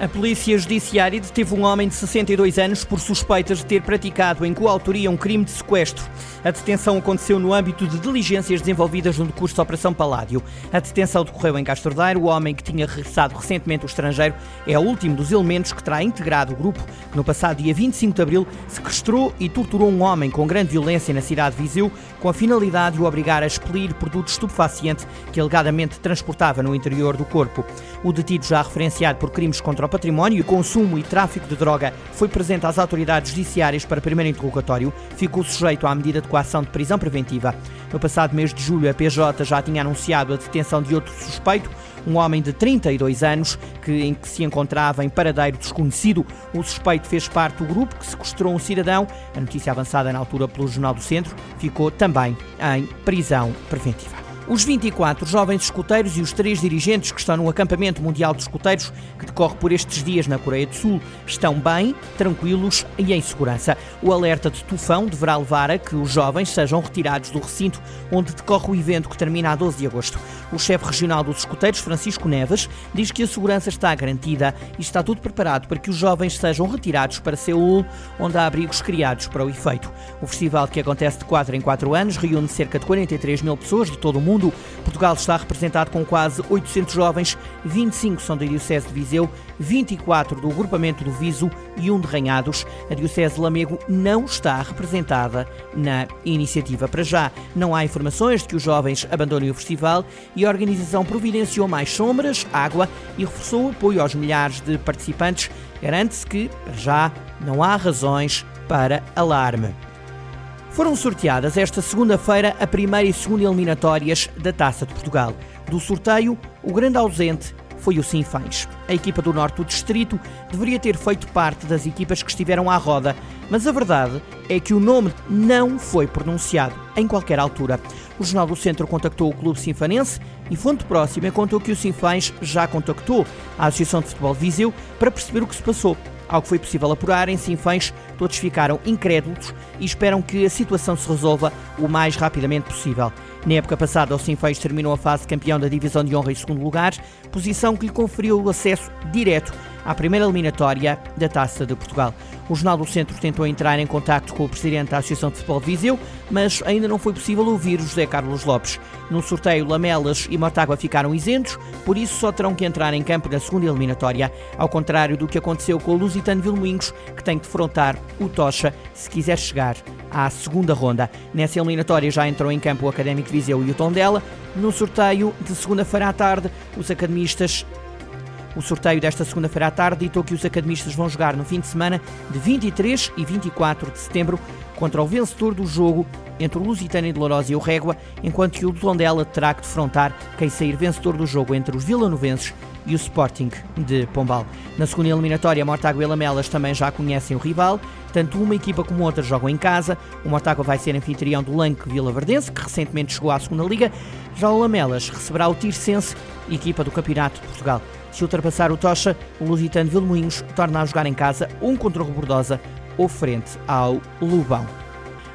A Polícia Judiciária deteve um homem de 62 anos por suspeitas de ter praticado em coautoria um crime de sequestro. A detenção aconteceu no âmbito de diligências desenvolvidas no curso da Operação Paládio. A detenção decorreu em Castordeiro. O homem que tinha regressado recentemente ao estrangeiro é o último dos elementos que terá integrado o grupo que no passado dia 25 de abril sequestrou e torturou um homem com grande violência na cidade de Viseu com a finalidade de o obrigar a expelir produto estupefaciente que alegadamente transportava no interior do corpo. O detido já referenciado por crimes contra o património, consumo e tráfico de droga, foi presente às autoridades judiciárias para primeiro interrogatório, ficou sujeito à medida de coação de prisão preventiva. No passado mês de julho, a PJ já tinha anunciado a detenção de outro suspeito, um homem de 32 anos que, em que se encontrava em paradeiro desconhecido. O suspeito fez parte do grupo que sequestrou um cidadão. A notícia avançada na altura pelo Jornal do Centro ficou também em prisão preventiva. Os 24 jovens escuteiros e os três dirigentes que estão no acampamento mundial de escuteiros, que decorre por estes dias na Coreia do Sul, estão bem, tranquilos e em segurança. O alerta de tufão deverá levar a que os jovens sejam retirados do recinto onde decorre o evento que termina a 12 de agosto. O chefe regional dos escuteiros, Francisco Neves, diz que a segurança está garantida e está tudo preparado para que os jovens sejam retirados para Seul, onde há abrigos criados para o efeito. O festival, que acontece de 4 em 4 anos, reúne cerca de 43 mil pessoas de todo o mundo mundo. Portugal está representado com quase 800 jovens, 25 são da Diocese de Viseu, 24 do agrupamento do Viso e um de Ranhados. A Diocese de Lamego não está representada na iniciativa. Para já, não há informações de que os jovens abandonem o festival e a organização providenciou mais sombras, água e reforçou o apoio aos milhares de participantes. Garante-se que, para já, não há razões para alarme. Foram sorteadas esta segunda-feira a primeira e segunda eliminatórias da Taça de Portugal. Do sorteio, o grande ausente foi o Sinfãs. A equipa do norte do distrito deveria ter feito parte das equipas que estiveram à roda, mas a verdade é que o nome não foi pronunciado em qualquer altura. O Jornal do Centro contactou o clube sinfanense e fonte próxima contou que o Sinfãs já contactou a Associação de Futebol de Viseu para perceber o que se passou. Ao que foi possível apurar, em Sinfãs todos ficaram incrédulos e esperam que a situação se resolva o mais rapidamente possível. Na época passada, o Sinfãs terminou a fase campeão da Divisão de Honra em segundo lugar, posição que lhe conferiu o acesso direto à primeira eliminatória da Taça de Portugal. O Jornal do Centro tentou entrar em contato com o presidente da Associação de Futebol de Viseu, mas ainda não foi possível ouvir José Carlos Lopes. No sorteio, Lamelas e Mortágua ficaram isentos, por isso só terão que entrar em campo na segunda eliminatória, ao contrário do que aconteceu com o Lusitano Vilmoinhos, que tem que defrontar o Tocha se quiser chegar à segunda ronda. Nessa eliminatória já entrou em campo o Académico Viseu e o Tondela. No sorteio de segunda-feira à tarde, os academistas o sorteio desta segunda-feira à tarde ditou que os academistas vão jogar no fim de semana de 23 e 24 de setembro contra o vencedor do jogo entre o Lusitano de Lourosa e o Régua, enquanto que o Tondela terá que defrontar quem sair vencedor do jogo entre os vilanovenses e o Sporting de Pombal. Na segunda eliminatória, Mortágua e Lamelas também já conhecem o rival, tanto uma equipa como outra jogam em casa. O Mortágua vai ser anfitrião do Lanque Vila Verdense, que recentemente chegou à segunda liga. Já o Lamelas receberá o Tirsense, equipa do Campeonato de Portugal. Se ultrapassar o Tocha, o Lusitano Vilmoinhos torna a jogar em casa um contra o Rebordosa ou frente ao Lubão.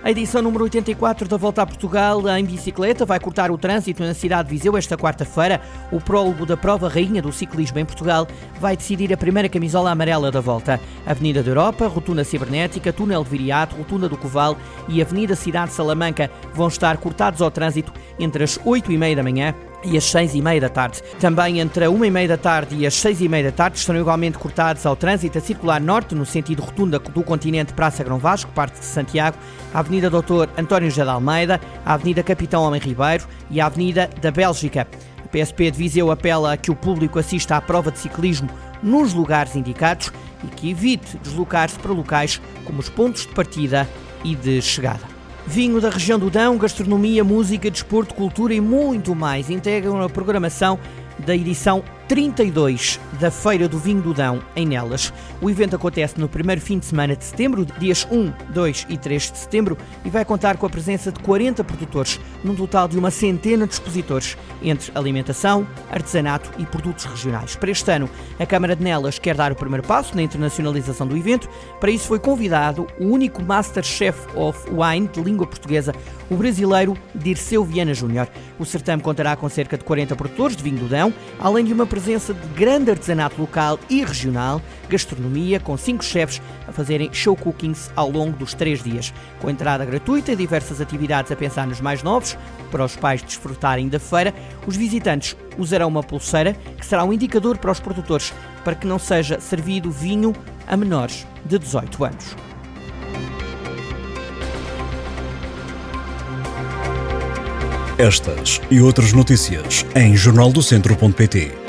A edição número 84 da Volta a Portugal em bicicleta vai cortar o trânsito na cidade de Viseu esta quarta-feira. O prólogo da prova rainha do ciclismo em Portugal vai decidir a primeira camisola amarela da volta. Avenida da Europa, Rotunda Cibernética, Túnel de Viriato, Rotunda do Coval e Avenida Cidade de Salamanca vão estar cortados ao trânsito entre as 8 e meia da manhã e às seis e meia da tarde. Também entre a uma e meia da tarde e as seis e meia da tarde estão igualmente cortados ao trânsito a circular norte, no sentido rotunda do continente Praça Grão Vasco, parte de Santiago, a Avenida Doutor António José de Almeida, a Avenida Capitão Homem Ribeiro e a Avenida da Bélgica. A PSP de Viseu apela a que o público assista à prova de ciclismo nos lugares indicados e que evite deslocar-se para locais como os pontos de partida e de chegada. Vinho da região do Dão, gastronomia, música, desporto, cultura e muito mais. Integram a programação da edição 32 da Feira do Vinho do Dão, em Nelas. O evento acontece no primeiro fim de semana de setembro, dias 1, 2 e 3 de setembro, e vai contar com a presença de 40 produtores, num total de uma centena de expositores, entre alimentação, artesanato e produtos regionais. Para este ano, a Câmara de Nelas quer dar o primeiro passo na internacionalização do evento. Para isso foi convidado o único Master Chef of Wine de língua portuguesa, o brasileiro Dirceu Viana Júnior. O certame contará com cerca de 40 produtores de vinho do Dão, além de uma presença de grande artesanato local e regional, gastronomia, com cinco chefes a fazerem show cookings ao longo dos três dias, com entrada gratuita e diversas atividades a pensar nos mais novos, para os pais desfrutarem da feira, os visitantes usarão uma pulseira que será um indicador para os produtores para que não seja servido vinho a menores de 18 anos. Estas e outras notícias em jornaldocentro.pt.